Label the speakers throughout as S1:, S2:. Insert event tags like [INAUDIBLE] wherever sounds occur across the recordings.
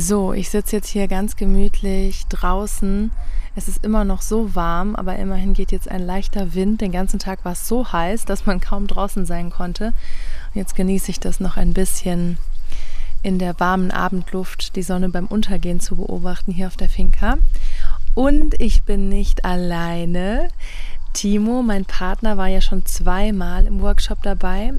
S1: So, ich sitze jetzt hier ganz gemütlich draußen. Es ist immer noch so warm, aber immerhin geht jetzt ein leichter Wind. Den ganzen Tag war es so heiß, dass man kaum draußen sein konnte. Und jetzt genieße ich das noch ein bisschen in der warmen Abendluft, die Sonne beim Untergehen zu beobachten hier auf der Finca. Und ich bin nicht alleine. Timo, mein Partner, war ja schon zweimal im Workshop dabei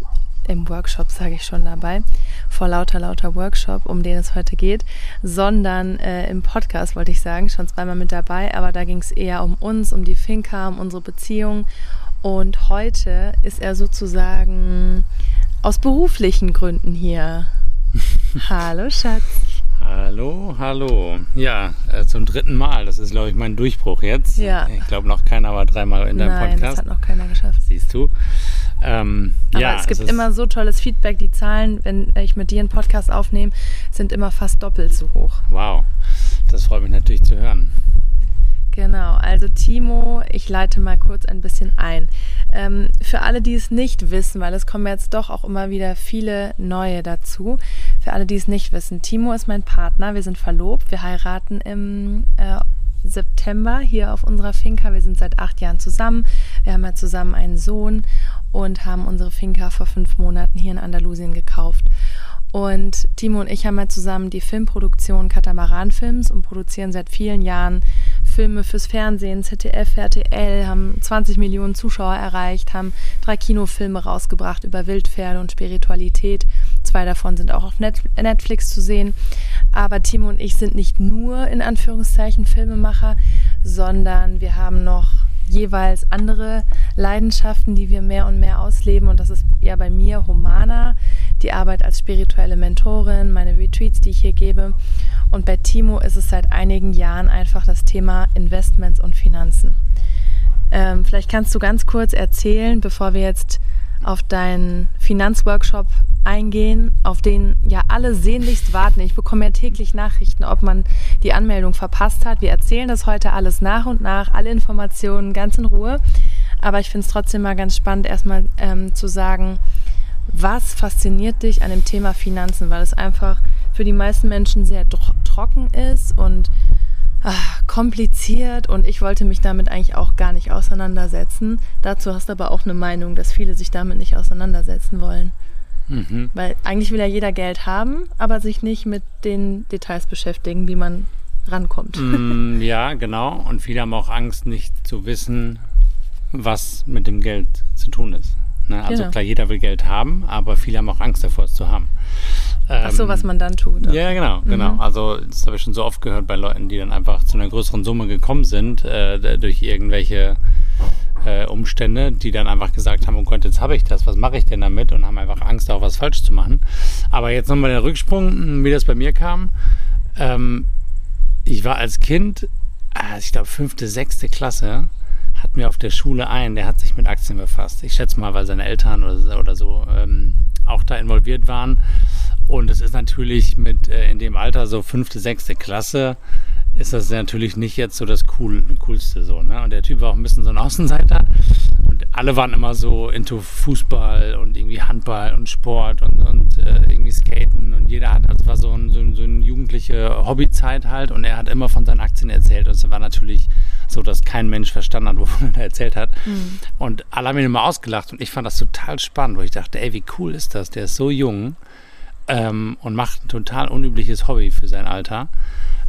S1: im Workshop, sage ich schon dabei, vor lauter, lauter Workshop, um den es heute geht, sondern äh, im Podcast, wollte ich sagen, schon zweimal mit dabei, aber da ging es eher um uns, um die Finca, um unsere Beziehung. Und heute ist er sozusagen aus beruflichen Gründen hier. [LAUGHS] Hallo Schatz.
S2: Hallo, hallo. Ja, äh, zum dritten Mal. Das ist, glaube ich, mein Durchbruch jetzt.
S1: Ja.
S2: Ich glaube, noch keiner war dreimal in deinem
S1: Nein,
S2: Podcast.
S1: das hat noch keiner geschafft.
S2: Siehst du. Ähm,
S1: Aber
S2: ja,
S1: es gibt
S2: ist-
S1: immer so tolles Feedback. Die Zahlen, wenn ich mit dir einen Podcast aufnehme, sind immer fast doppelt so hoch.
S2: Wow, das freut mich natürlich zu hören.
S1: Genau, also Timo, ich leite mal kurz ein bisschen ein. Ähm, für alle, die es nicht wissen, weil es kommen jetzt doch auch immer wieder viele neue dazu. Für alle, die es nicht wissen, Timo ist mein Partner, wir sind verlobt, wir heiraten im äh, September hier auf unserer Finca. Wir sind seit acht Jahren zusammen. Wir haben ja zusammen einen Sohn und haben unsere Finca vor fünf Monaten hier in Andalusien gekauft. Und Timo und ich haben ja zusammen die Filmproduktion Katamaran Films und produzieren seit vielen Jahren Filme fürs Fernsehen, ZDF, RTL, haben 20 Millionen Zuschauer erreicht, haben drei Kinofilme rausgebracht über Wildpferde und Spiritualität. Zwei davon sind auch auf Net Netflix zu sehen. Aber Timo und ich sind nicht nur in Anführungszeichen Filmemacher, sondern wir haben noch jeweils andere Leidenschaften, die wir mehr und mehr ausleben. Und das ist ja bei mir Humana, die Arbeit als spirituelle Mentorin, meine Retreats, die ich hier gebe. Und bei Timo ist es seit einigen Jahren einfach das Thema Investments und Finanzen. Ähm, vielleicht kannst du ganz kurz erzählen, bevor wir jetzt auf deinen Finanzworkshop eingehen, auf den ja alle sehnlichst warten. Ich bekomme ja täglich Nachrichten, ob man die Anmeldung verpasst hat. Wir erzählen das heute alles nach und nach, alle Informationen ganz in Ruhe. Aber ich finde es trotzdem mal ganz spannend, erstmal ähm, zu sagen, was fasziniert dich an dem Thema Finanzen, weil es einfach für die meisten Menschen sehr tro trocken ist und ach, kompliziert und ich wollte mich damit eigentlich auch gar nicht auseinandersetzen. Dazu hast du aber auch eine Meinung, dass viele sich damit nicht auseinandersetzen wollen.
S2: Mhm.
S1: Weil eigentlich will ja jeder Geld haben, aber sich nicht mit den Details beschäftigen, wie man rankommt.
S2: Mm, [LAUGHS] ja, genau. Und viele haben auch Angst, nicht zu wissen, was mit dem Geld zu tun ist. Ne? Also
S1: Genau.
S2: klar, jeder will Geld haben, aber viele haben auch Angst davor, es zu haben.
S1: Ach so,
S2: Ähm,
S1: was man dann tut.
S2: Ja, genau, genau.
S1: Mhm.
S2: Also das habe ich schon so oft gehört bei Leuten, die dann einfach zu einer größeren Summe gekommen sind äh, durch irgendwelche äh, Umstände, die dann einfach gesagt haben, oh Gott, jetzt habe ich das, was mache ich denn damit? Und haben einfach Angst, auch was falsch zu machen. Aber jetzt nochmal der Rücksprung, wie das bei mir kam. Ähm, ich war als Kind, äh, ich glaube fünfte, sechste Klasse, hat mir auf der Schule ein, der hat sich mit Aktien befasst. Ich schätze mal, weil seine Eltern oder, oder so ähm, auch da involviert waren. Und es ist natürlich mit äh, in dem Alter so fünfte, sechste Klasse ist das natürlich nicht jetzt so das cool, coolste so. Ne? Und der Typ war auch ein bisschen so ein Außenseiter. Und alle waren immer so into Fußball und irgendwie Handball und Sport und, und äh, irgendwie Skaten. Und jeder hat, also war so, ein, so, ein, so eine jugendliche Hobbyzeit halt. Und er hat immer von seinen Aktien erzählt. Und es war natürlich so, dass kein Mensch verstanden hat, [LAUGHS] wovon er erzählt hat.
S1: Mhm.
S2: Und alle haben ihn immer ausgelacht. Und ich fand das total spannend, wo ich dachte, ey, wie cool ist das? Der ist so jung ähm, und macht ein total unübliches Hobby für sein Alter.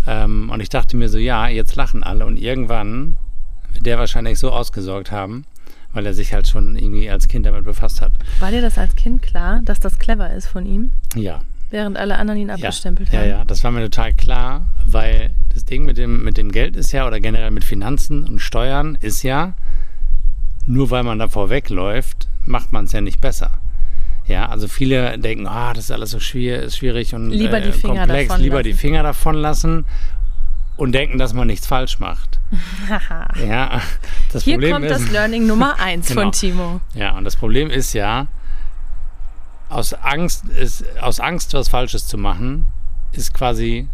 S2: Ähm, und ich dachte mir so, ja, jetzt lachen alle und irgendwann wird der wahrscheinlich so ausgesorgt haben, weil er sich halt schon irgendwie als Kind damit befasst hat.
S1: War dir das als Kind klar, dass das clever ist von ihm,
S2: Ja,
S1: während alle anderen ihn
S2: ja,
S1: abgestempelt
S2: ja,
S1: haben?
S2: ja, das war mir total klar, weil das Ding mit dem, mit dem Geld ist ja, oder generell mit Finanzen und Steuern ist ja, nur weil man davor wegläuft, macht man es ja nicht besser. Ja, also viele denken, ah, das ist alles so schwierig, und
S1: lieber die Finger
S2: komplex,
S1: davon
S2: lieber
S1: lassen.
S2: die Finger davon lassen und denken, dass man nichts falsch macht. [LAUGHS] ja, das
S1: Hier
S2: Problem
S1: kommt
S2: ist,
S1: das Learning Nummer [LAUGHS] eins
S2: Genau.
S1: von Timo.
S2: ja, und das Problem ist ja, aus Angst, ist, aus Angst, was Falsches zu machen, ist quasi,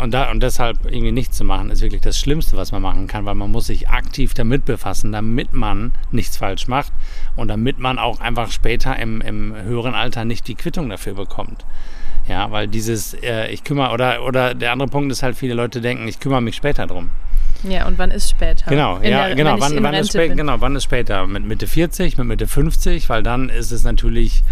S2: und, da, und deshalb irgendwie nichts zu machen, ist wirklich das Schlimmste, was man machen kann, weil man muss sich aktiv damit befassen, damit man nichts falsch macht und damit man auch einfach später im, im höheren Alter nicht die Quittung dafür bekommt. Ja, weil dieses, äh, ich kümmere, oder, oder der andere Punkt ist halt, viele Leute denken, ich kümmere mich später drum.
S1: Ja, und wann ist später?
S2: Genau,
S1: In
S2: ja,
S1: der-
S2: genau. Wann, wann, ist spä genau. wann ist später? Mit Mitte 40, mit Mitte 50, weil dann ist es natürlich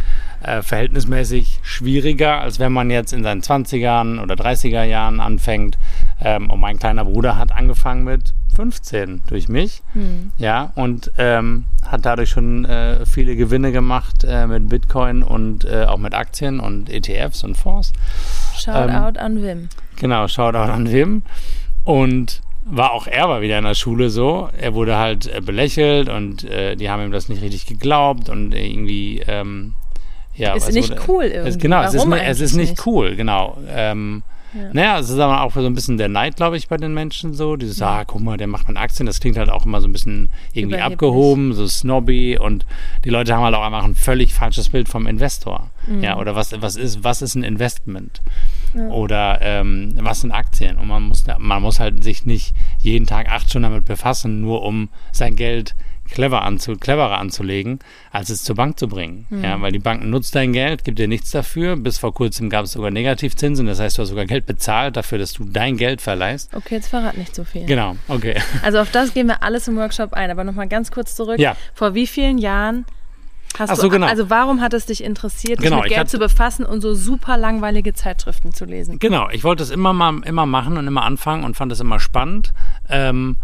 S2: äh, verhältnismäßig schwieriger, als wenn man jetzt in seinen 20ern oder 30er Jahren anfängt. Ähm, und mein kleiner Bruder hat angefangen mit 15 durch mich,
S1: Hm.
S2: ja, und ähm, hat dadurch schon äh, viele Gewinne gemacht äh, mit Bitcoin und äh, auch mit Aktien und ETFs und Fonds.
S1: Shoutout an Wim.
S2: Genau, Shoutout an Wim. Und war auch er war wieder in der Schule so. Er wurde halt äh, belächelt und äh, die haben ihm das nicht richtig geglaubt und irgendwie, ähm, ja.
S1: Ist nicht
S2: wurde-
S1: cool irgendwie.
S2: Es, genau, es ist, es ist nicht,
S1: nicht?
S2: cool, genau. Ähm,
S1: Ja.
S2: Naja, es ist aber auch so ein bisschen der Neid, glaube ich, bei den Menschen so. Dieses, ah, guck mal, der macht mit Aktien. Das klingt halt auch immer so ein bisschen irgendwie abgehoben, so snobby. Und die Leute haben halt auch einfach ein völlig falsches Bild vom Investor. Ja, oder was, was, ist, was ist ein Investment? Oder ähm, was sind Aktien? Und man muss, man muss halt sich nicht jeden Tag acht Stunden damit befassen, nur um sein Geld clever anzu, cleverer anzulegen, als es zur Bank zu bringen. Ja, weil die Bank nutzt dein Geld, gibt dir nichts dafür. Bis vor kurzem gab es sogar Negativzinsen. Das heißt, du hast sogar Geld bezahlt dafür, dass du dein Geld verleihst.
S1: Okay, jetzt verrat nicht so viel.
S2: Genau, okay.
S1: Also auf das gehen wir alles im Workshop ein. Aber nochmal ganz kurz zurück.
S2: Ja.
S1: Vor wie vielen Jahren hast
S2: Ach so,
S1: du,
S2: genau.
S1: also warum hat es dich interessiert, dich
S2: Genau,
S1: mit
S2: ich
S1: Geld
S2: hatte-
S1: zu befassen und so super langweilige Zeitschriften zu lesen?
S2: Genau, ich wollte es immer mal immer machen und immer anfangen und fand es immer spannend. Ähm,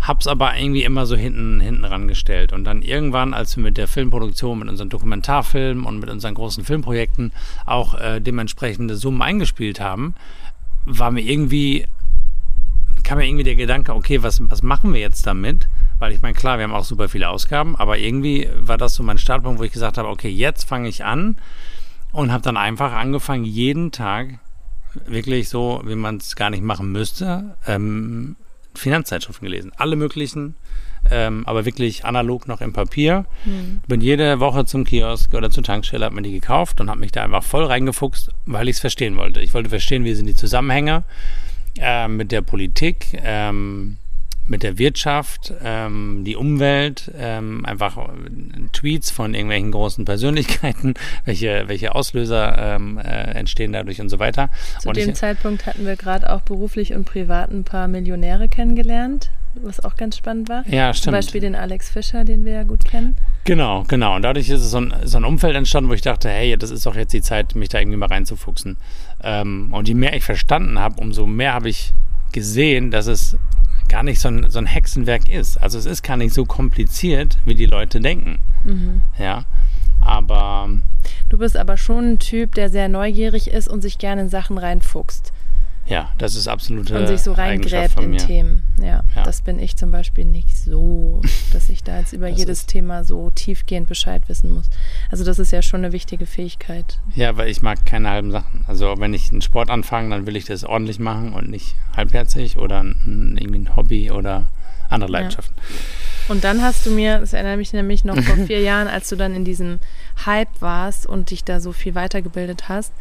S2: hab's aber irgendwie immer so hinten, hinten rangestellt. Und dann irgendwann, als wir mit der Filmproduktion, mit unseren Dokumentarfilmen und mit unseren großen Filmprojekten auch äh, dementsprechende Summen eingespielt haben, war mir irgendwie, kam mir irgendwie der Gedanke, okay, was, was machen wir jetzt damit? Weil ich meine, klar, wir haben auch super viele Ausgaben, aber irgendwie war das so mein Startpunkt, wo ich gesagt habe, okay, jetzt fange ich an und habe dann einfach angefangen, jeden Tag wirklich so, wie man es gar nicht machen müsste, ähm, Finanzzeitschriften gelesen. Alle möglichen, ähm, aber wirklich analog noch im Papier. Bin jede Woche zum Kiosk oder zur Tankstelle, habe mir die gekauft und habe mich da einfach voll reingefuchst, weil ich es verstehen wollte. Ich wollte verstehen, wie sind die Zusammenhänge äh, mit der Politik, ähm, mit der Wirtschaft, ähm, die Umwelt, ähm, einfach äh, Tweets von irgendwelchen großen Persönlichkeiten, [LAUGHS] welche, welche Auslöser ähm, äh, entstehen dadurch und so weiter.
S1: Zu
S2: und
S1: dem
S2: ich,
S1: Zeitpunkt hatten wir gerade auch beruflich und privat ein paar Millionäre kennengelernt, was auch ganz spannend war.
S2: ja,
S1: Zum
S2: stimmt.
S1: Beispiel den Alex Fischer, den wir ja gut kennen.
S2: Genau, genau. Und dadurch ist es so ein, so ein Umfeld entstanden, wo ich dachte, hey, das ist doch jetzt die Zeit, mich da irgendwie mal reinzufuchsen. Ähm, und je mehr ich verstanden habe, umso mehr habe ich gesehen, dass es gar nicht so ein, so ein Hexenwerk ist. Also es ist gar nicht so kompliziert, wie die Leute denken. Ja, aber
S1: Du bist aber schon ein Typ, der sehr neugierig ist und sich gerne in Sachen reinfuchst
S2: ja, das ist absolute
S1: und sich so reingräbt in. Themen. Ja,
S2: Ja.
S1: das bin ich zum Beispiel nicht so, [LAUGHS] dass ich da jetzt über
S2: Das
S1: jedes Thema so tiefgehend Bescheid wissen muss. Also das ist ja schon eine wichtige Fähigkeit.
S2: Ja, weil ich mag keine halben Sachen. Also wenn ich einen Sport anfange, dann will ich das ordentlich machen und nicht halbherzig oder ein, irgendwie ein Hobby oder andere Leidenschaften.
S1: Und dann hast du mir, das erinnert mich nämlich noch vor [LAUGHS] vier Jahren, als du dann in diesem Hype warst und dich da so viel weitergebildet hast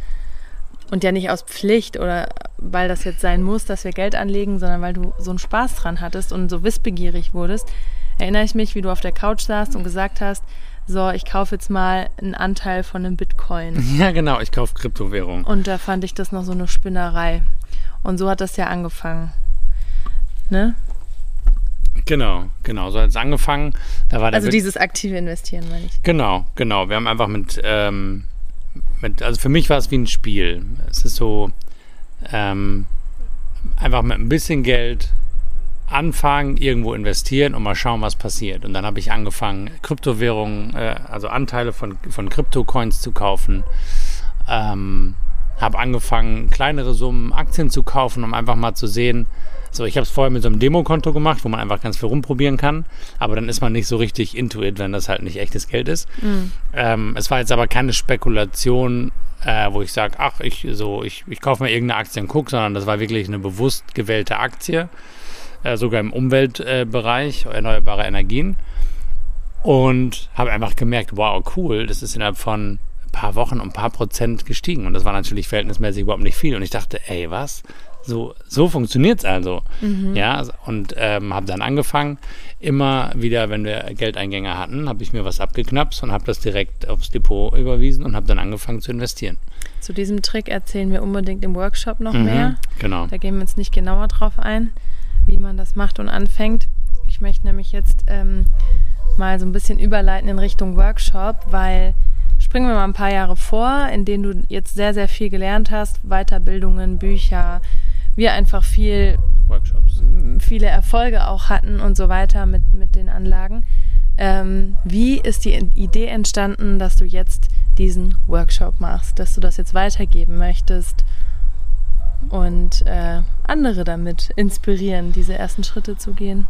S1: und ja nicht aus Pflicht oder weil das jetzt sein muss, dass wir Geld anlegen, sondern weil du so einen Spaß dran hattest und so wissbegierig wurdest, erinnere ich mich, wie du auf der Couch saßt und gesagt hast, so, ich kaufe jetzt mal einen Anteil von einem Bitcoin. [LAUGHS]
S2: Ja, genau, ich kaufe Kryptowährung.
S1: Und da fand ich das noch so eine Spinnerei. Und so hat das ja angefangen. Ne?
S2: Genau, genau. So hat es angefangen. Da war
S1: Also dieses aktive Investieren, meine ich.
S2: Genau, genau. Wir haben einfach mit, ähm, also für mich war es wie ein Spiel. Es ist so ähm, einfach mit ein bisschen Geld anfangen, irgendwo investieren und mal schauen, was passiert. Und dann habe ich angefangen, Kryptowährungen, äh, also Anteile von, von Kryptocoins zu kaufen. Ähm, habe angefangen, kleinere Summen Aktien zu kaufen, um einfach mal zu sehen, So, ich habe es vorher mit so einem Demokonto gemacht, wo man einfach ganz viel rumprobieren kann, aber dann ist man nicht so richtig into it, wenn das halt nicht echtes Geld ist. Mhm. Ähm, es war jetzt aber keine Spekulation, äh, wo ich sage, ach, ich so, ich, ich kaufe mir irgendeine Aktie und gucke, sondern das war wirklich eine bewusst gewählte Aktie, äh, sogar im Umweltbereich, äh, erneuerbare Energien. Und habe einfach gemerkt, wow, cool, das ist innerhalb von ein paar Wochen um ein paar Prozent gestiegen. Und das war natürlich verhältnismäßig überhaupt nicht viel. Und ich dachte, ey, was? So, so funktioniert es also. Mhm. Ja, und ähm, habe dann angefangen, immer wieder, wenn wir Geldeingänge hatten, habe ich mir was abgeknapst und habe das direkt aufs Depot überwiesen und habe dann angefangen zu investieren.
S1: Zu diesem Trick erzählen wir unbedingt im Workshop noch mhm, mehr.
S2: Genau.
S1: Da gehen wir jetzt nicht genauer drauf ein, wie man das macht und anfängt. Ich möchte nämlich jetzt ähm, mal so ein bisschen überleiten in Richtung Workshop, weil springen wir mal ein paar Jahre vor, in denen du jetzt sehr, sehr viel gelernt hast, Weiterbildungen, Bücher, wir einfach viel Workshops. viele Erfolge auch hatten und so weiter mit, mit den Anlagen. Ähm, wie ist die Idee entstanden, dass du jetzt diesen Workshop machst, dass du das jetzt weitergeben möchtest und äh, andere damit inspirieren, diese ersten Schritte zu gehen?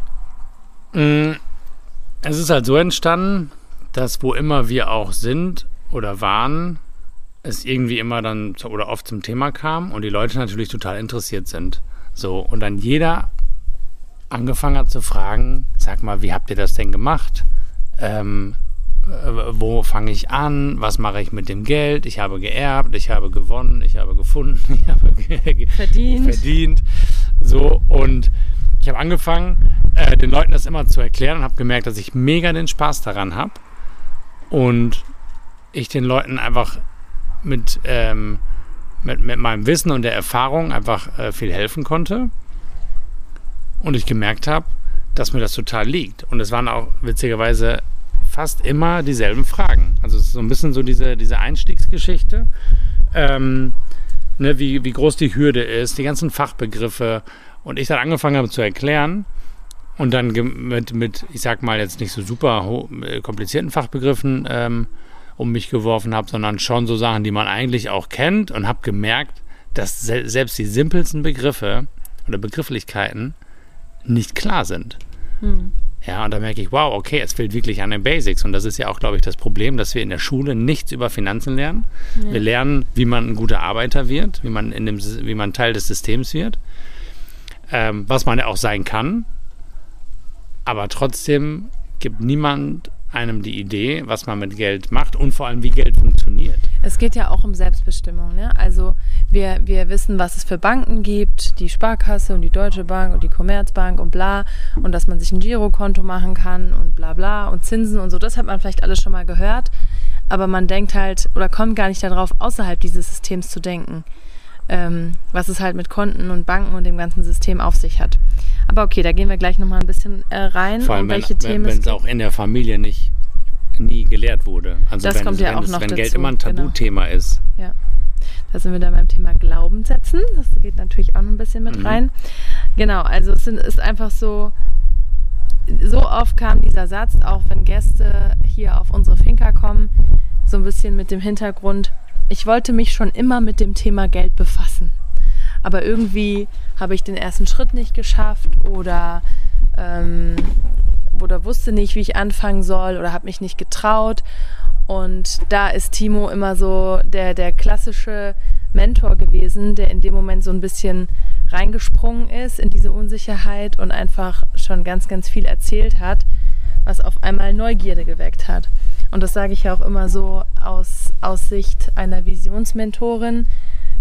S2: Mm, es ist halt so entstanden, dass wo immer wir auch sind oder waren, es irgendwie immer dann oder oft zum Thema kam und die Leute natürlich total interessiert sind. So, und dann jeder angefangen hat zu fragen, sag mal, wie habt ihr das denn gemacht? Ähm, wo fange ich an? Was mache ich mit dem Geld? Ich habe geerbt, ich habe gewonnen, ich habe gefunden, [LAUGHS] ich habe
S1: verdient.
S2: verdient. So, und ich habe angefangen, äh, den Leuten das immer zu erklären und habe gemerkt, dass ich mega den Spaß daran habe. Und ich den Leuten einfach mit, ähm, mit, mit meinem Wissen und der Erfahrung einfach äh, viel helfen konnte. Und ich gemerkt habe, dass mir das total liegt. Und es waren auch witzigerweise fast immer dieselben Fragen. Also es ist so ein bisschen so diese, diese Einstiegsgeschichte. Ähm, ne, wie, wie groß die Hürde ist, die ganzen Fachbegriffe. Und ich dann angefangen habe zu erklären und dann mit, mit ich sag mal jetzt nicht so super äh, komplizierten Fachbegriffen ähm, um mich geworfen habe, sondern schon so Sachen, die man eigentlich auch kennt und habe gemerkt, dass se selbst die simpelsten Begriffe oder Begrifflichkeiten nicht klar sind. Hm. Ja, und da merke ich, wow, okay, es fehlt wirklich an den Basics. Und das ist ja auch, glaube ich, das Problem, dass wir in der Schule nichts über Finanzen lernen. Ja. Wir lernen, wie man ein guter Arbeiter wird, wie man, in dem, wie man Teil des Systems wird, ähm, was man ja auch sein kann. Aber trotzdem gibt niemand einem die Idee, was man mit Geld macht und vor allem, wie Geld funktioniert.
S1: Es geht ja auch um Selbstbestimmung. Ne? Also wir, wir wissen, was es für Banken gibt, die Sparkasse und die Deutsche Bank und die Commerzbank und bla und dass man sich ein Girokonto machen kann und bla bla und Zinsen und so. Das hat man vielleicht alles schon mal gehört, aber man denkt halt oder kommt gar nicht darauf, außerhalb dieses Systems zu denken, ähm, was es halt mit Konten und Banken und dem ganzen System auf sich hat. Aber okay, da gehen wir gleich nochmal ein bisschen äh, rein.
S2: Vor allem, um welche wenn, Themen wenn es auch in der Familie nicht nie gelehrt wurde.
S1: Also das wenn, kommt ja
S2: wenn,
S1: auch noch
S2: wenn
S1: dazu.
S2: Geld immer ein genau. Tabuthema genau. ist.
S1: Ja. Da sind wir dann beim Thema Glaubenssätzen. Das geht natürlich auch noch ein bisschen mit mhm. rein. Genau, also es sind, ist einfach so, so oft kam dieser Satz, auch wenn Gäste hier auf unsere Finca kommen, so ein bisschen mit dem Hintergrund, ich wollte mich schon immer mit dem Thema Geld befassen aber irgendwie habe ich den ersten Schritt nicht geschafft oder, ähm, oder wusste nicht, wie ich anfangen soll oder habe mich nicht getraut. Und da ist Timo immer so der, der klassische Mentor gewesen, der in dem Moment so ein bisschen reingesprungen ist in diese Unsicherheit und einfach schon ganz, ganz viel erzählt hat, was auf einmal Neugierde geweckt hat. Und das sage ich ja auch immer so aus, aus Sicht einer Visionsmentorin,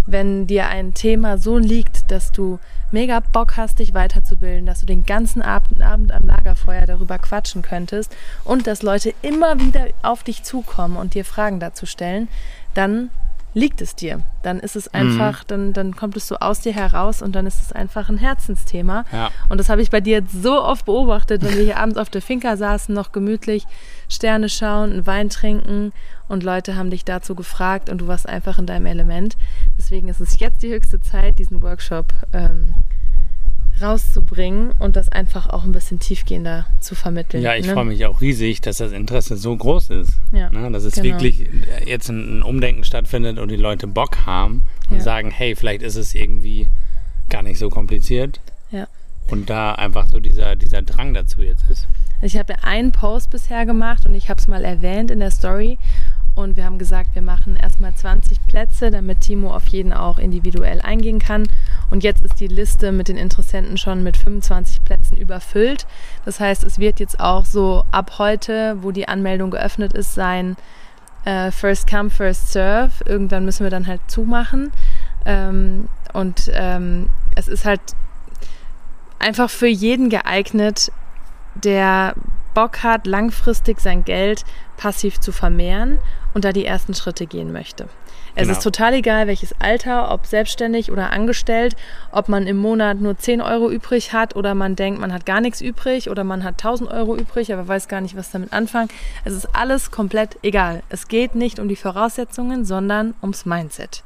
S1: wenn dir ein Thema so liegt, dass du mega Bock hast, dich weiterzubilden, dass du den ganzen Abend, Abend am Lagerfeuer darüber quatschen könntest und dass Leute immer wieder auf dich zukommen und dir Fragen dazu stellen, dann liegt es dir. Dann ist es einfach, mhm. dann, dann kommt es so aus dir heraus und dann ist es einfach ein Herzensthema.
S2: Ja.
S1: Und das habe ich bei dir jetzt so oft beobachtet, wenn wir hier abends auf der Finca saßen, noch gemütlich Sterne schauen, einen Wein trinken und Leute haben dich dazu gefragt und du warst einfach in deinem Element. Deswegen ist es jetzt die höchste Zeit, diesen Workshop ähm, rauszubringen und das einfach auch ein bisschen tiefgehender zu vermitteln.
S2: Ja, ich ne? freue mich auch riesig, dass das Interesse so groß ist.
S1: Ja,
S2: ne? Dass es genau. wirklich jetzt ein Umdenken stattfindet und die Leute Bock haben und ja. sagen, hey, vielleicht ist es irgendwie gar nicht so kompliziert.
S1: Ja.
S2: Und da einfach so dieser, dieser Drang dazu jetzt ist.
S1: Ich habe ja einen Post bisher gemacht und ich habe es mal erwähnt in der Story. Und wir haben gesagt, wir machen erstmal 20 Plätze, damit Timo auf jeden auch individuell eingehen kann. Und jetzt ist die Liste mit den Interessenten schon mit 25 Plätzen überfüllt. Das heißt, es wird jetzt auch so ab heute, wo die Anmeldung geöffnet ist, sein äh, First Come, First Serve. Irgendwann müssen wir dann halt zumachen. Ähm, und ähm, es ist halt einfach für jeden geeignet, der Bock hat, langfristig sein Geld passiv zu vermehren und da die ersten Schritte gehen möchte. Es
S2: Genau.
S1: ist total egal, welches Alter, ob selbstständig oder angestellt, ob man im Monat nur 10 Euro übrig hat oder man denkt, man hat gar nichts übrig oder man hat 1000 Euro übrig, aber weiß gar nicht, was damit anfangen. Es ist alles komplett egal. Es geht nicht um die Voraussetzungen, sondern ums Mindset.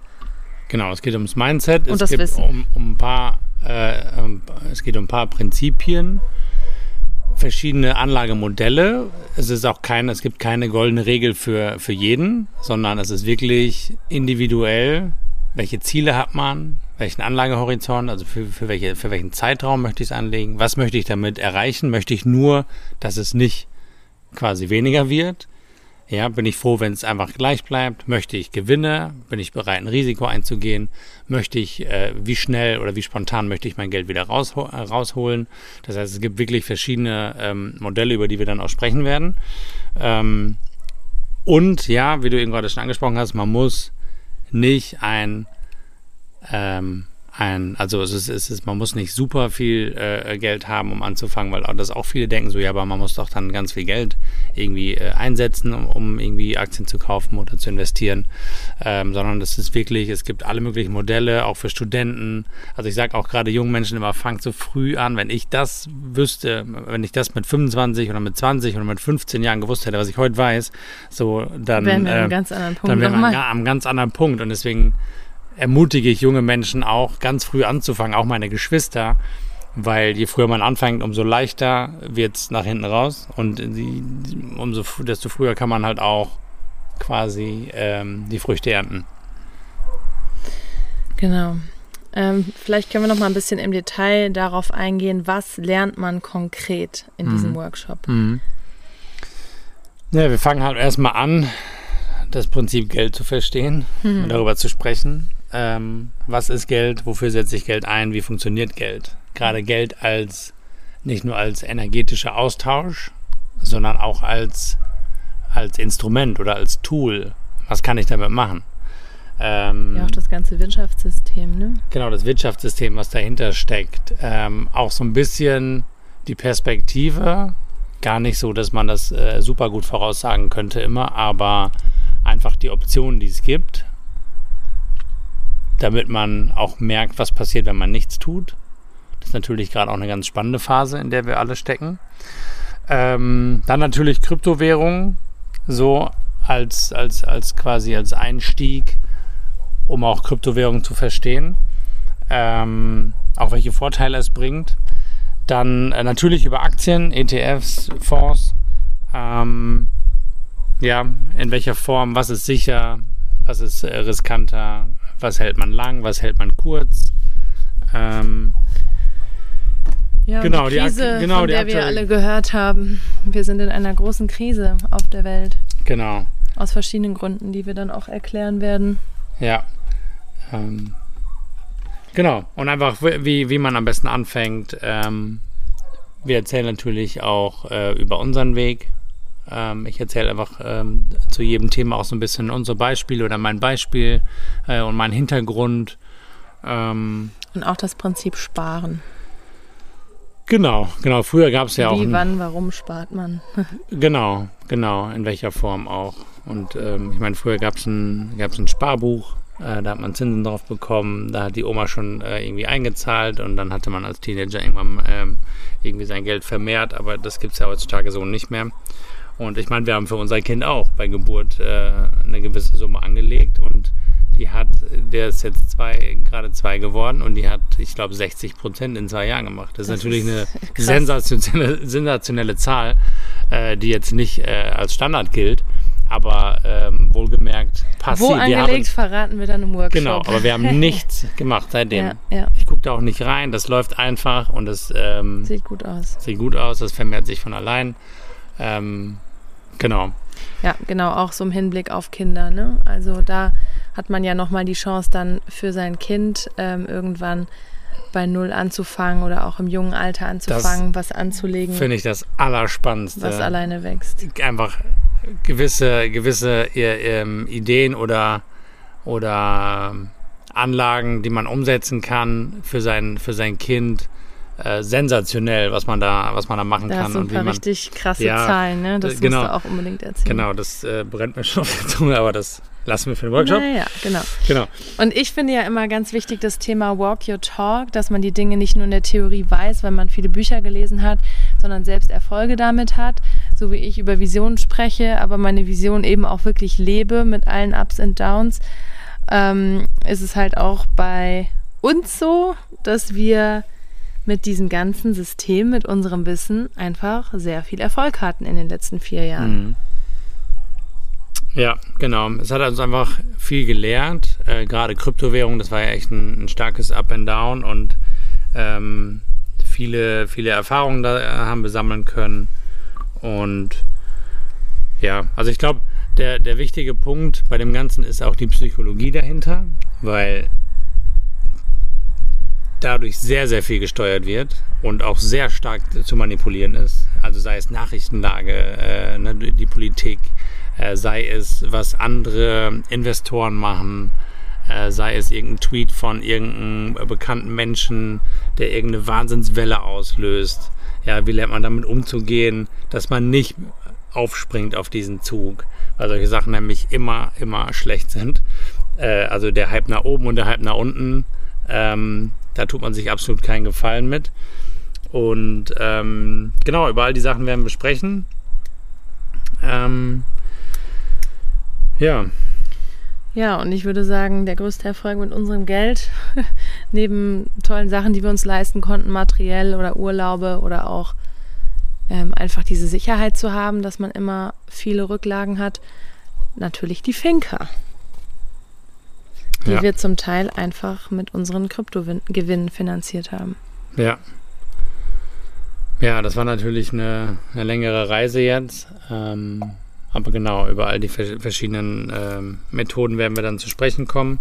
S2: Genau, es geht ums Mindset,
S1: Und
S2: es
S1: das
S2: geht
S1: Wissen.
S2: um, um ein paar, äh, um, es geht um ein paar Prinzipien, verschiedene Anlagemodelle. Es ist auch keine, es gibt keine goldene Regel für, für jeden, sondern es ist wirklich individuell. Welche Ziele hat man? Welchen Anlagehorizont? Also für, für, welche, für welchen Zeitraum möchte ich es anlegen? Was möchte ich damit erreichen? Möchte ich nur, dass es nicht quasi weniger wird? Ja, bin ich froh, wenn es einfach gleich bleibt? Möchte ich Gewinne? Bin ich bereit, ein Risiko einzugehen? Möchte ich, äh, wie schnell oder wie spontan möchte ich mein Geld wieder rausho äh, rausholen? Das heißt, es gibt wirklich verschiedene ähm, Modelle, über die wir dann auch sprechen werden. Ähm, und ja, wie du eben gerade schon angesprochen hast, man muss nicht ein, ähm, ein also es ist, es ist, man muss nicht super viel äh, Geld haben, um anzufangen, weil auch das auch viele denken so, ja, aber man muss doch dann ganz viel Geld irgendwie äh, einsetzen, um, um irgendwie Aktien zu kaufen oder zu investieren, ähm, sondern das ist wirklich, es gibt alle möglichen Modelle, auch für Studenten. Also ich sage auch gerade jungen Menschen immer, fangt so früh an. Wenn ich das wüsste, wenn ich das mit 25 oder mit 20 oder mit 15 Jahren gewusst hätte, was ich heute weiß, so dann
S1: Wären wir an
S2: äh,
S1: einem ganz anderen Punkt
S2: dann wären wir am ganz anderen Punkt. Und deswegen ermutige ich junge Menschen auch ganz früh anzufangen, auch meine Geschwister, weil je früher man anfängt, umso leichter wird es nach hinten raus. Und die, umso desto früher kann man halt auch quasi ähm, die Früchte ernten.
S1: Genau. Ähm, vielleicht können wir noch mal ein bisschen im Detail darauf eingehen, was lernt man konkret in diesem Workshop.
S2: Ja, wir fangen halt erstmal an, das Prinzip Geld zu verstehen und darüber zu sprechen. Ähm, was ist Geld? Wofür setze ich Geld ein? Wie funktioniert Geld? Gerade Geld als nicht nur als energetischer Austausch, sondern auch als, als Instrument oder als Tool. Was kann ich damit machen? Ähm,
S1: Ja, auch das ganze Wirtschaftssystem, ne?
S2: Genau, das Wirtschaftssystem, was dahinter steckt. Ähm, auch so ein bisschen die Perspektive. Gar nicht so, dass man das äh, super gut voraussagen könnte immer, aber einfach die Optionen, die es gibt, damit man auch merkt, was passiert, wenn man nichts tut. Das ist natürlich gerade auch eine ganz spannende Phase, in der wir alle stecken. Ähm, dann natürlich Kryptowährungen, so als, als, als quasi als Einstieg um auch Kryptowährungen zu verstehen, ähm, auch welche Vorteile es bringt. Dann äh, natürlich über Aktien, ETFs, Fonds, ähm, ja, in welcher Form, was ist sicher, was ist äh, riskanter, was hält man lang, was hält man kurz. Ähm,
S1: Ja,
S2: Genau, die
S1: die Krise,
S2: genau,
S1: von
S2: die
S1: der wir alle gehört haben. Wir sind in einer großen Krise auf der Welt.
S2: genau,
S1: Aus verschiedenen Gründen, die wir dann auch erklären werden.
S2: ja. Ähm, genau, und einfach, wie, wie man am besten anfängt. Ähm, wir erzählen natürlich auch äh, über unseren Weg. Ähm, ich erzähle einfach ähm, zu jedem Thema auch so ein bisschen unser Beispiel oder mein Beispiel äh, und meinen Hintergrund. Ähm,
S1: Und auch das Prinzip Sparen.
S2: genau, genau. Früher gab es ja auch.
S1: Wie, wann, warum spart man? [LAUGHS]
S2: Genau, genau, in welcher Form auch. Und ähm, ich meine, früher gab es ein, gab's ein Sparbuch, äh, da hat man Zinsen drauf bekommen, da hat die Oma schon äh, irgendwie eingezahlt und dann hatte man als Teenager irgendwann ähm, irgendwie sein Geld vermehrt, aber das gibt es ja heutzutage so nicht mehr. Und ich meine, wir haben für unser Kind auch bei Geburt äh, eine gewisse Summe angelegt und die hat, der ist jetzt zwei, gerade zwei geworden und die hat, ich glaube, 60 Prozent in zwei Jahren gemacht. Das,
S1: Das
S2: ist natürlich
S1: ist
S2: eine [LAUGHS]
S1: krass.
S2: sensationelle, sensationelle Zahl, äh, die jetzt nicht äh, als Standard gilt. aber ähm, wohlgemerkt passiv.
S1: Wo angelegt, haben, verraten wir dann im Workshop.
S2: Genau, aber wir haben [LAUGHS] nichts gemacht seitdem.
S1: Ja, ja.
S2: Ich gucke da auch nicht rein, das läuft einfach und es ähm,
S1: sieht gut aus.
S2: Sieht gut aus, das vermehrt sich von allein. Ähm, genau.
S1: Ja, genau, auch so im Hinblick auf Kinder. Ne? Also da hat man ja nochmal die Chance dann für sein Kind ähm, irgendwann bei Null anzufangen oder auch im jungen Alter anzufangen, das was anzulegen.
S2: Finde ich das Allerspannendste.
S1: Was alleine wächst.
S2: Einfach gewisse, gewisse ähm, Ideen oder, oder Anlagen, die man umsetzen kann für sein, für sein Kind. Äh, sensationell, was man da, was man da machen
S1: da
S2: kann.
S1: Hast du ein
S2: und
S1: paar
S2: wie man,
S1: richtig krasse ja, Zahlen, ne? Das genau, musst du auch unbedingt erzählen.
S2: Genau, das äh, brennt mir [LAUGHS] schon auf der Zunge, aber das lassen wir für den Workshop.
S1: Ja, ja, genau.
S2: genau.
S1: Und ich finde ja immer ganz wichtig das Thema Walk Your Talk, dass man die Dinge nicht nur in der Theorie weiß, weil man viele Bücher gelesen hat, sondern selbst Erfolge damit hat, so wie ich über Visionen spreche, aber meine Vision eben auch wirklich lebe mit allen Ups und Downs, ähm, ist es halt auch bei uns so, dass wir mit diesem ganzen System, mit unserem Wissen einfach sehr viel Erfolg hatten in den letzten vier Jahren. Mhm.
S2: Ja, genau. Es hat uns einfach viel gelernt. Äh, Gerade Kryptowährung, das war ja echt ein, ein starkes Up and Down und ähm, viele, viele Erfahrungen da äh, haben wir sammeln können. Und ja, also ich glaube, der, der wichtige Punkt bei dem Ganzen ist auch die Psychologie dahinter, weil dadurch sehr, sehr viel gesteuert wird und auch sehr stark zu manipulieren ist. Also sei es Nachrichtenlage, äh, ne, die Politik, äh, sei es, was andere Investoren machen, äh, sei es irgendein Tweet von irgendeinem bekannten Menschen, der irgendeine Wahnsinnswelle auslöst. Ja, wie lernt man damit umzugehen, dass man nicht aufspringt auf diesen Zug, weil solche Sachen nämlich immer, immer schlecht sind. Äh, also der Hype nach oben und der Hype nach unten. Ähm, da tut man sich absolut keinen Gefallen mit. Und ähm, genau, über all die Sachen werden wir sprechen. Ähm, ja.
S1: Ja, und ich würde sagen, der größte Erfolg mit unserem Geld, [LAUGHS] neben tollen Sachen, die wir uns leisten konnten, materiell oder Urlaube oder auch ähm, einfach diese Sicherheit zu haben, dass man immer viele Rücklagen hat, natürlich die Finca die ja. wir zum Teil einfach mit unseren Kryptogewinnen finanziert haben.
S2: Ja. Ja, das war natürlich eine, eine längere Reise jetzt. Ähm, aber genau, über all die verschiedenen ähm, Methoden werden wir dann zu sprechen kommen.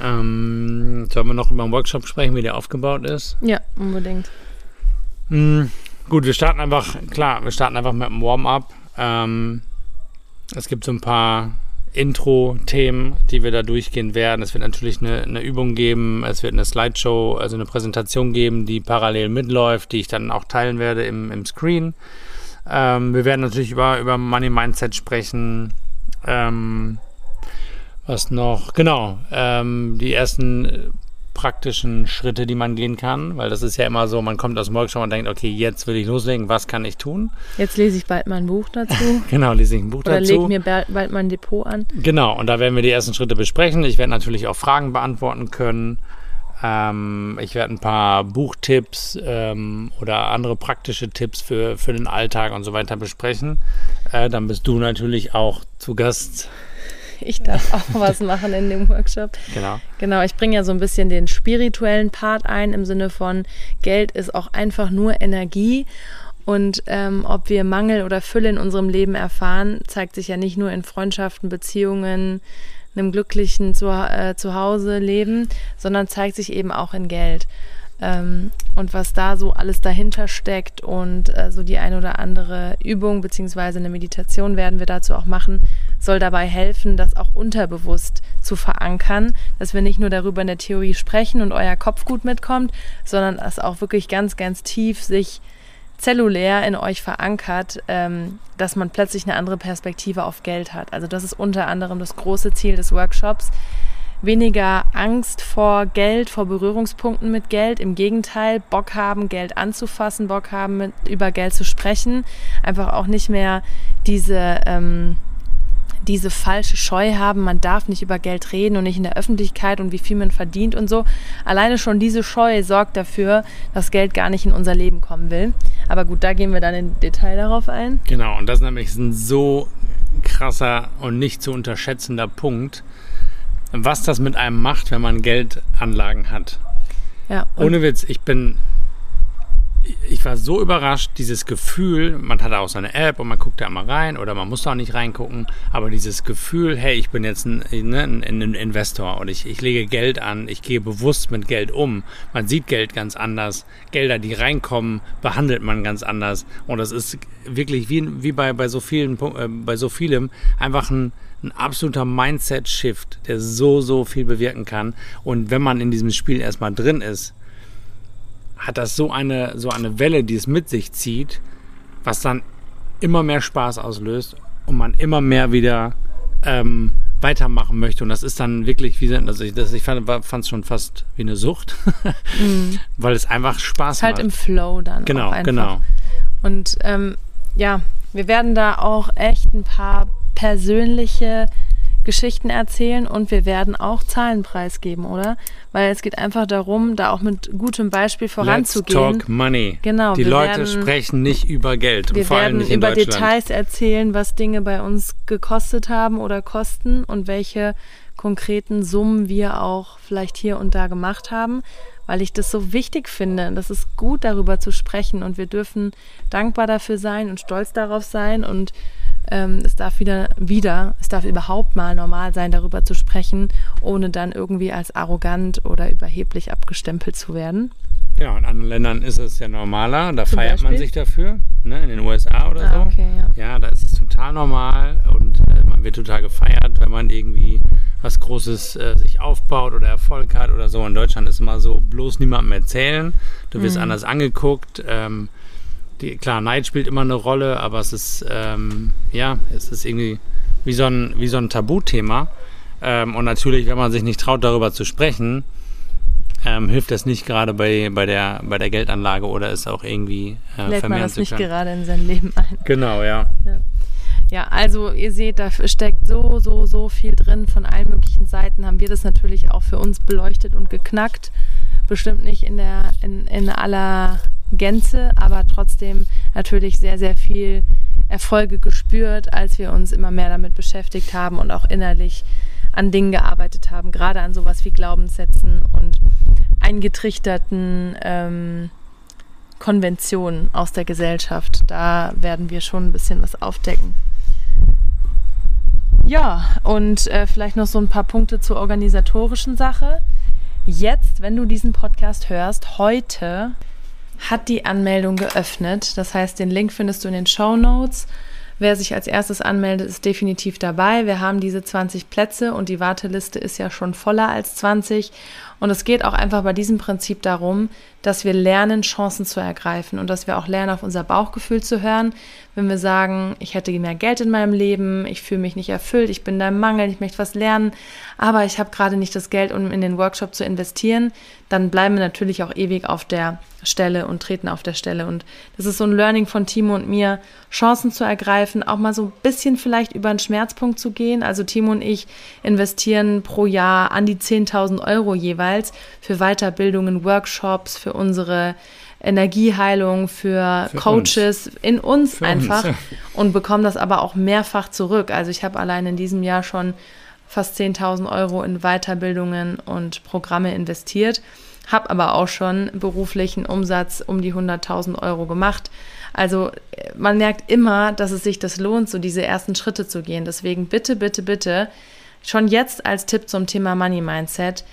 S2: Ähm, sollen wir noch über den Workshop sprechen, wie der aufgebaut ist?
S1: Ja, unbedingt.
S2: Mhm, gut, wir starten einfach, klar, wir starten einfach mit einem Warm-up. Ähm, es gibt so ein paar Intro-Themen, die wir da durchgehen werden. Es wird natürlich eine, eine, Übung geben, es wird eine Slideshow, also eine Präsentation geben, die parallel mitläuft, die ich dann auch teilen werde im, im Screen. Ähm, wir werden natürlich über, über Money Mindset sprechen. Ähm, was noch? Genau, ähm, die ersten praktischen Schritte, die man gehen kann, weil das ist ja immer so, man kommt aus dem Workshop und denkt, okay, jetzt will ich loslegen, was kann ich tun?
S1: Jetzt lese ich bald mein Buch dazu. [LAUGHS]
S2: genau, lese ich ein Buch
S1: Oder
S2: dazu.
S1: Oder lege mir bald mein Depot an.
S2: Genau, und da werden wir die ersten Schritte besprechen. Ich werde natürlich auch Fragen beantworten können. Ähm, ich werde ein paar Buchtipps ähm, oder andere praktische Tipps für, für den Alltag und so weiter besprechen. Äh, dann bist du natürlich auch zu Gast
S1: ich darf auch [LAUGHS] was machen in dem Workshop.
S2: Genau.
S1: Genau, ich bringe ja so ein bisschen den spirituellen Part ein im Sinne von Geld ist auch einfach nur Energie. Und ähm, ob wir Mangel oder Fülle in unserem Leben erfahren, zeigt sich ja nicht nur in Freundschaften, Beziehungen, einem glücklichen Zuhause äh, leben, sondern zeigt sich eben auch in Geld ähm, und was da so alles dahinter steckt und äh, so die eine oder andere Übung beziehungsweise eine Meditation werden wir dazu auch machen, soll dabei helfen, das auch unterbewusst zu verankern, dass wir nicht nur darüber in der Theorie sprechen und euer Kopf gut mitkommt, sondern dass auch wirklich ganz, ganz tief sich zellulär in euch verankert, ähm, dass man plötzlich eine andere Perspektive auf Geld hat. Also das ist unter anderem das große Ziel des Workshops, weniger Angst vor Geld, vor Berührungspunkten mit Geld. Im Gegenteil, Bock haben, Geld anzufassen, Bock haben, mit, über Geld zu sprechen. Einfach auch nicht mehr diese, ähm, diese falsche Scheu haben, man darf nicht über Geld reden und nicht in der Öffentlichkeit und wie viel man verdient und so. Alleine schon diese Scheu sorgt dafür, dass Geld gar nicht in unser Leben kommen will. Aber gut, da gehen wir dann im Detail darauf ein.
S2: Genau, und das ist nämlich ein so krasser und nicht zu unterschätzender Punkt, was das mit einem macht, wenn man Geldanlagen hat.
S1: Ja,
S2: Ohne Witz, ich bin. Ich war so überrascht, dieses Gefühl, man hat auch seine App und man guckt da mal rein oder man muss da auch nicht reingucken, aber dieses Gefühl, hey, ich bin jetzt ein, ne, ein, ein Investor und ich, ich lege Geld an, ich gehe bewusst mit Geld um. Man sieht Geld ganz anders, Gelder, die reinkommen, behandelt man ganz anders und das ist wirklich wie, wie bei, bei, so vielen, äh, bei so vielem einfach ein, ein absoluter Mindset-Shift, der so, so viel bewirken kann. Und wenn man in diesem Spiel erstmal drin ist, hat das so eine, so eine Welle, die es mit sich zieht, was dann immer mehr Spaß auslöst und man immer mehr wieder ähm, weitermachen möchte. Und das ist dann wirklich wie, also ich, das, ich fand es schon fast wie eine Sucht, [LAUGHS] weil es einfach Spaß
S1: ist halt
S2: macht.
S1: im Flow dann.
S2: genau, genau.
S1: Und ähm, ja, wir werden da auch echt ein paar persönliche Geschichten erzählen und wir werden auch Zahlen preisgeben, oder? Weil es geht einfach darum, da auch mit gutem Beispiel
S2: Let's
S1: voranzugehen.
S2: talk money.
S1: Genau,
S2: Die Leute
S1: werden-
S2: sprechen nicht über Geld.
S1: Wir
S2: und vor allem
S1: werden
S2: nicht in
S1: über. Details erzählen, was Dinge bei uns gekostet haben oder kosten und welche konkreten Summen wir auch vielleicht hier und da gemacht haben, weil ich das so wichtig finde. Das ist gut, darüber zu sprechen und wir dürfen dankbar dafür sein und stolz darauf sein und ähm, es darf wieder, wieder, es darf überhaupt mal normal sein, darüber zu sprechen, ohne dann irgendwie als arrogant oder überheblich abgestempelt zu werden.
S2: Ja, in anderen Ländern ist es ja normaler. Da
S1: Zum
S2: feiert man
S1: Beispiel?
S2: sich dafür. Ne? In den USA oder
S1: Ah,
S2: so.
S1: okay, ja.
S2: Ja, da ist es total normal und äh, man wird total gefeiert, wenn man irgendwie was Großes äh, sich aufbaut oder Erfolg hat oder so. In Deutschland ist immer so, bloß niemandem erzählen. Du wirst
S1: Mhm.
S2: anders angeguckt. Ähm, die, klar, Neid spielt immer eine Rolle, aber es ist, ähm, ja, es ist irgendwie wie so ein, wie so ein Tabuthema. Ähm, und natürlich, wenn man sich nicht traut, darüber zu sprechen, ähm, hilft das nicht gerade bei, bei, der, bei der Geldanlage oder ist auch irgendwie äh,
S1: Lädt man
S2: vermehren
S1: das
S2: zu
S1: nicht gerade in sein Leben ein.
S2: Genau, ja.
S1: Ja, also ihr seht, da steckt so, so, so viel drin. Von allen möglichen Seiten haben wir das natürlich auch für uns beleuchtet und geknackt. Bestimmt nicht in, der, in, in aller Gänze, aber trotzdem natürlich sehr, sehr viel Erfolge gespürt, als wir uns immer mehr damit beschäftigt haben und auch innerlich an Dingen gearbeitet haben, gerade an sowas wie Glaubenssätzen und eingetrichterten ähm, Konventionen aus der Gesellschaft. Da werden wir schon ein bisschen was aufdecken. Ja, und äh, vielleicht noch so ein paar Punkte zur organisatorischen Sache. Jetzt, wenn du diesen Podcast hörst, heute hat die Anmeldung geöffnet. Das heißt, den Link findest du in den Show Notes. Wer sich als erstes anmeldet, ist definitiv dabei. Wir haben diese 20 Plätze und die Warteliste ist ja schon voller als 20. Und es geht auch einfach bei diesem Prinzip darum, dass wir lernen, Chancen zu ergreifen und dass wir auch lernen, auf unser Bauchgefühl zu hören. Wenn wir sagen, ich hätte mehr Geld in meinem Leben, ich fühle mich nicht erfüllt, ich bin da im Mangel, ich möchte was lernen, aber ich habe gerade nicht das Geld, um in den Workshop zu investieren, dann bleiben wir natürlich auch ewig auf der Stelle und treten auf der Stelle. Und das ist so ein Learning von Timo und mir, Chancen zu ergreifen, auch mal so ein bisschen vielleicht über einen Schmerzpunkt zu gehen. Also Timo und ich investieren pro Jahr an die 10.000 Euro jeweils für Weiterbildungen, Workshops, für unsere Energieheilung, für,
S2: Für
S1: Coaches, in uns
S2: Für
S1: einfach
S2: uns,
S1: und bekommen das aber auch mehrfach zurück. Also ich habe allein in diesem Jahr schon fast 10.000 Euro in Weiterbildungen und Programme investiert, habe aber auch schon beruflichen Umsatz um die 100.000 Euro gemacht. Also äh, man merkt immer, dass es sich das lohnt, so diese ersten Schritte zu gehen. Deswegen bitte, bitte, bitte, schon jetzt als Tipp zum Thema Money Mindset,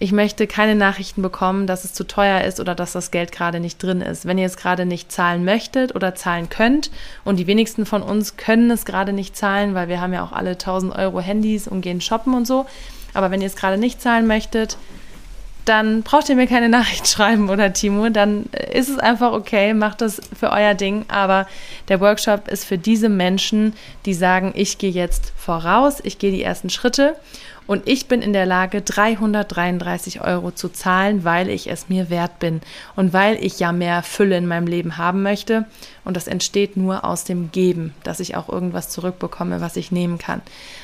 S1: ich möchte keine Nachrichten bekommen, dass es zu teuer ist oder dass das Geld gerade nicht drin ist. Wenn ihr es gerade nicht zahlen möchtet oder zahlen könnt, und die wenigsten von uns können es gerade nicht zahlen, weil wir haben ja auch alle 1000 Euro Handys und gehen shoppen und so. Aber wenn ihr es gerade nicht zahlen möchtet, dann braucht ihr mir keine [LAUGHS] Nachricht schreiben oder Timo, dann ist es einfach okay, macht das für euer Ding. Aber der Workshop ist für diese Menschen, die sagen, ich gehe jetzt voraus, ich gehe die ersten Schritte Und ich bin in der Lage, 333 Euro zu zahlen, weil ich es mir wert bin und weil ich ja mehr Fülle in meinem Leben haben möchte. Und das entsteht nur aus dem Geben, dass ich auch irgendwas zurückbekomme, was ich nehmen kann.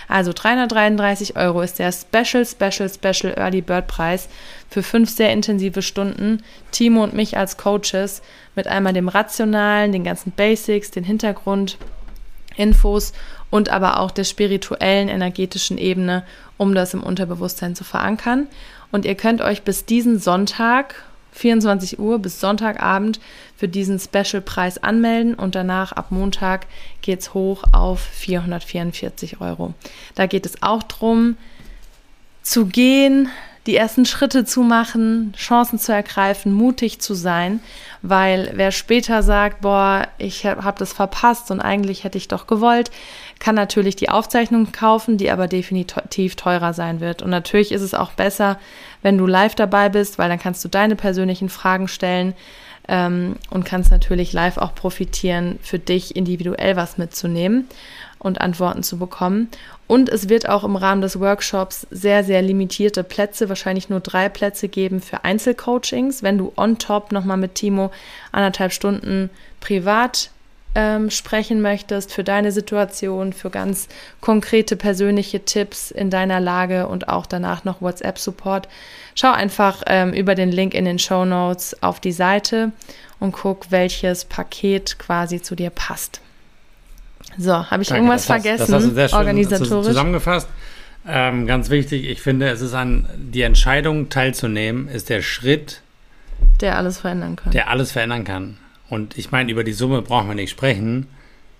S1: Also 333 Euro ist der Special, Special, Special Early Bird Preis für fünf sehr intensive Stunden. Timo und mich als Coaches mit einmal dem Rationalen, den ganzen Basics, den Hintergrund, Infos und aber auch der spirituellen, energetischen Ebene, um das im Unterbewusstsein zu verankern. Und ihr könnt euch bis diesen Sonntag, 24 Uhr bis Sonntagabend, für diesen Special-Preis anmelden und danach ab Montag geht es hoch auf 444 Euro. Da geht es auch darum, zu gehen, die ersten Schritte zu machen, Chancen zu ergreifen, mutig zu sein, weil wer später sagt, boah, ich habe das verpasst und eigentlich hätte ich doch gewollt, kann natürlich die Aufzeichnung kaufen, die aber definitiv teurer sein wird. Und natürlich ist es auch besser, wenn du live dabei bist, weil dann kannst du deine persönlichen Fragen stellen ähm, und kannst natürlich live auch profitieren, für dich individuell was mitzunehmen und Antworten zu bekommen. Und es wird auch im Rahmen des Workshops sehr, sehr limitierte Plätze, wahrscheinlich nur drei Plätze geben für Einzelcoachings. Wenn du on top nochmal mit Timo anderthalb Stunden privat ähm, sprechen möchtest für deine Situation, für ganz konkrete persönliche Tipps in deiner Lage und auch danach noch WhatsApp-Support, schau einfach ähm, über den Link in den Show Notes auf die Seite und guck, welches Paket quasi zu dir passt. So, habe ich Danke, irgendwas das vergessen?
S2: das hast du sehr schön organisatorisch? zusammengefasst. Ähm, ganz wichtig, ich finde, es ist ein, die Entscheidung teilzunehmen, ist der Schritt,
S1: der alles verändern kann.
S2: Der alles verändern kann. Und ich meine, über die Summe brauchen wir nicht sprechen,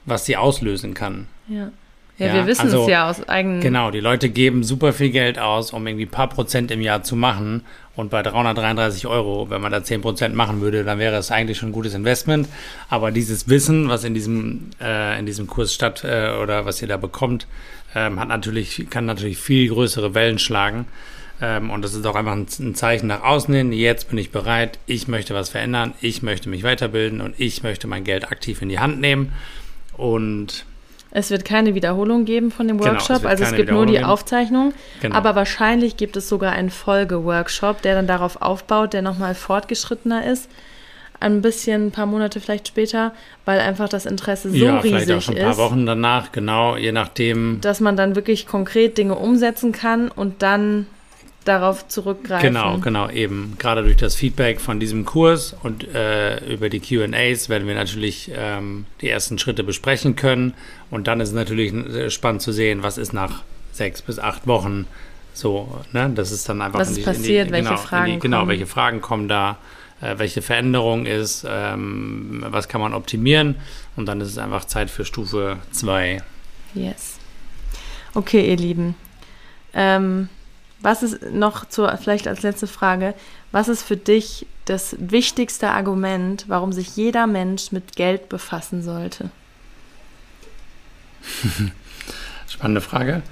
S2: was sie auslösen kann.
S1: Ja. Ja, ja, wir wissen also, es ja aus eigenen.
S2: Genau, die Leute geben super viel Geld aus, um irgendwie ein paar Prozent im Jahr zu machen. Und bei 333 Euro, wenn man da 10 Prozent machen würde, dann wäre es eigentlich schon ein gutes Investment. Aber dieses Wissen, was in diesem, äh, in diesem Kurs statt äh, oder was ihr da bekommt, ähm, hat natürlich, kann natürlich viel größere Wellen schlagen. Ähm, und das ist auch einfach ein, ein Zeichen nach außen hin. Jetzt bin ich bereit. Ich möchte was verändern. Ich möchte mich weiterbilden und ich möchte mein Geld aktiv in die Hand nehmen. Und
S1: es wird keine Wiederholung geben von dem Workshop, genau, es also es gibt nur die geben. Aufzeichnung. Genau. Aber wahrscheinlich gibt es sogar einen Folge-Workshop, der dann darauf aufbaut, der nochmal fortgeschrittener ist. Ein bisschen, ein paar Monate vielleicht später, weil einfach das Interesse so ja, riesig ist. Ja, vielleicht auch schon
S2: ein paar Wochen danach, genau, je nachdem.
S1: Dass man dann wirklich konkret Dinge umsetzen kann und dann darauf zurückgreifen.
S2: Genau, genau, eben. Gerade durch das Feedback von diesem Kurs und äh, über die QAs werden wir natürlich ähm, die ersten Schritte besprechen können. Und dann ist es natürlich äh, spannend zu sehen, was ist nach sechs bis acht Wochen so. Ne? Das ist dann einfach.
S1: Was ist die, passiert, die, welche
S2: genau,
S1: Fragen
S2: die, Genau, welche Fragen kommen da, äh, welche Veränderung ist, ähm, was kann man optimieren. Und dann ist es einfach Zeit für Stufe 2.
S1: Yes. Okay, ihr Lieben. Ähm, was ist noch zur, vielleicht als letzte Frage, was ist für dich das wichtigste Argument, warum sich jeder Mensch mit Geld befassen sollte? [LAUGHS]
S2: Spannende Frage.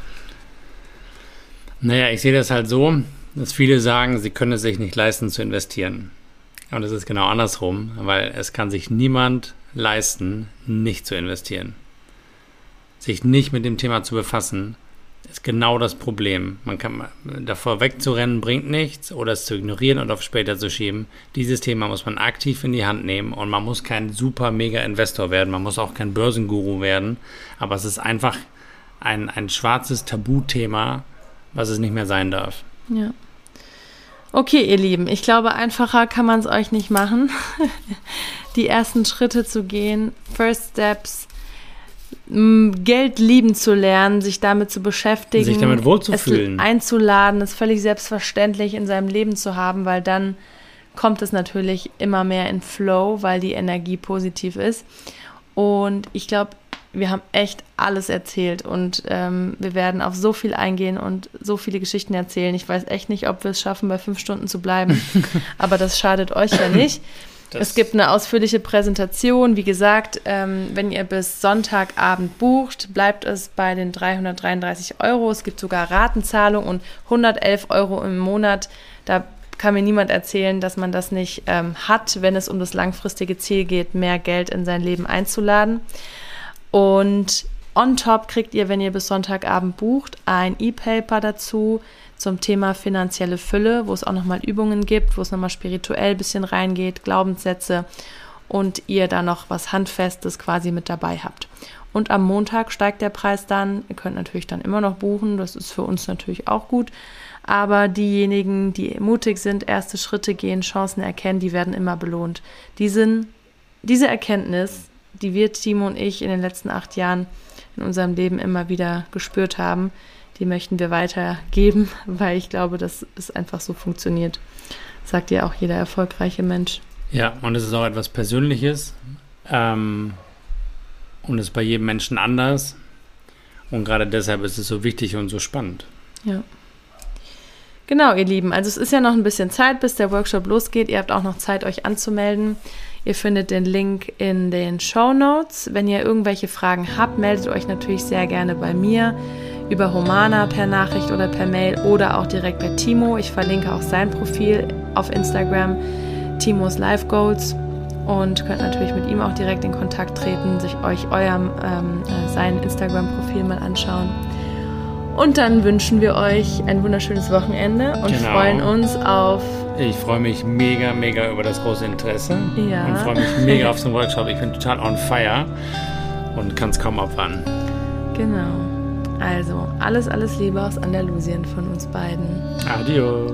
S2: Naja, ich sehe das halt so, dass viele sagen, sie können es sich nicht leisten zu investieren. Und es ist genau andersrum, weil es kann sich niemand leisten, nicht zu investieren. Sich nicht mit dem Thema zu befassen, ist genau das Problem. Man kann davor wegzurennen bringt nichts oder es zu ignorieren und auf später zu schieben. Dieses Thema muss man aktiv in die Hand nehmen und man muss kein super mega Investor werden, man muss auch kein Börsenguru werden, aber es ist einfach ein, ein schwarzes Tabuthema, was es nicht mehr sein darf.
S1: Ja. Okay, ihr Lieben, ich glaube, einfacher kann man es euch nicht machen. [LAUGHS] die ersten Schritte zu gehen, First Steps, Geld lieben zu lernen, sich damit zu beschäftigen,
S2: sich damit wohlzufühlen,
S1: es einzuladen, es völlig selbstverständlich in seinem Leben zu haben, weil dann kommt es natürlich immer mehr in Flow, weil die Energie positiv ist. Und ich glaube, wir haben echt alles erzählt und ähm, wir werden auf so viel eingehen und so viele Geschichten erzählen. Ich weiß echt nicht, ob wir es schaffen, bei fünf Stunden zu bleiben, [LAUGHS] aber das schadet euch ja nicht. Es gibt eine ausführliche Präsentation. Wie gesagt, ähm, wenn ihr bis Sonntagabend bucht, bleibt es bei den 333 Euro. Es gibt sogar Ratenzahlung und 111 Euro im Monat. Da kann mir niemand erzählen, dass man das nicht ähm, hat, wenn es um das langfristige Ziel geht, mehr Geld in sein Leben einzuladen. Und On top kriegt ihr, wenn ihr bis Sonntagabend bucht, ein E-Paper dazu zum Thema finanzielle Fülle, wo es auch nochmal Übungen gibt, wo es nochmal spirituell ein bisschen reingeht, Glaubenssätze und ihr da noch was Handfestes quasi mit dabei habt. Und am Montag steigt der Preis dann. Ihr könnt natürlich dann immer noch buchen, das ist für uns natürlich auch gut. Aber diejenigen, die mutig sind, erste Schritte gehen, Chancen erkennen, die werden immer belohnt. Diesen, diese Erkenntnis, die wir, Timo und ich, in den letzten acht Jahren in unserem Leben immer wieder gespürt haben, die möchten wir weitergeben, [LAUGHS] weil ich glaube, dass es einfach so funktioniert. Sagt ja auch jeder erfolgreiche Mensch.
S2: Ja, und es ist auch etwas Persönliches. Ähm, und es ist bei jedem Menschen anders. Und gerade deshalb ist es so wichtig und so spannend.
S1: Ja. Genau, ihr Lieben. Also es ist ja noch ein bisschen Zeit, bis der Workshop losgeht. Ihr habt auch noch Zeit, euch anzumelden. Ihr findet den Link in den Show Notes. Wenn ihr irgendwelche Fragen habt, meldet euch natürlich sehr gerne bei mir über Humana per Nachricht oder per Mail oder auch direkt bei Timo. Ich verlinke auch sein Profil auf Instagram, Timos Life Goals und könnt natürlich mit ihm auch direkt in Kontakt treten, sich euch eurem ähm, äh, sein Instagram-Profil mal anschauen. Und dann wünschen wir euch ein wunderschönes Wochenende und genau. freuen uns auf.
S2: Ich freue mich mega, mega über das große Interesse.
S1: Ja.
S2: Und freue mich mega auf den Workshop. Ich bin total on fire und kann es kaum abwarten.
S1: Genau. Also, alles, alles Liebe aus Andalusien von uns beiden.
S2: Adios.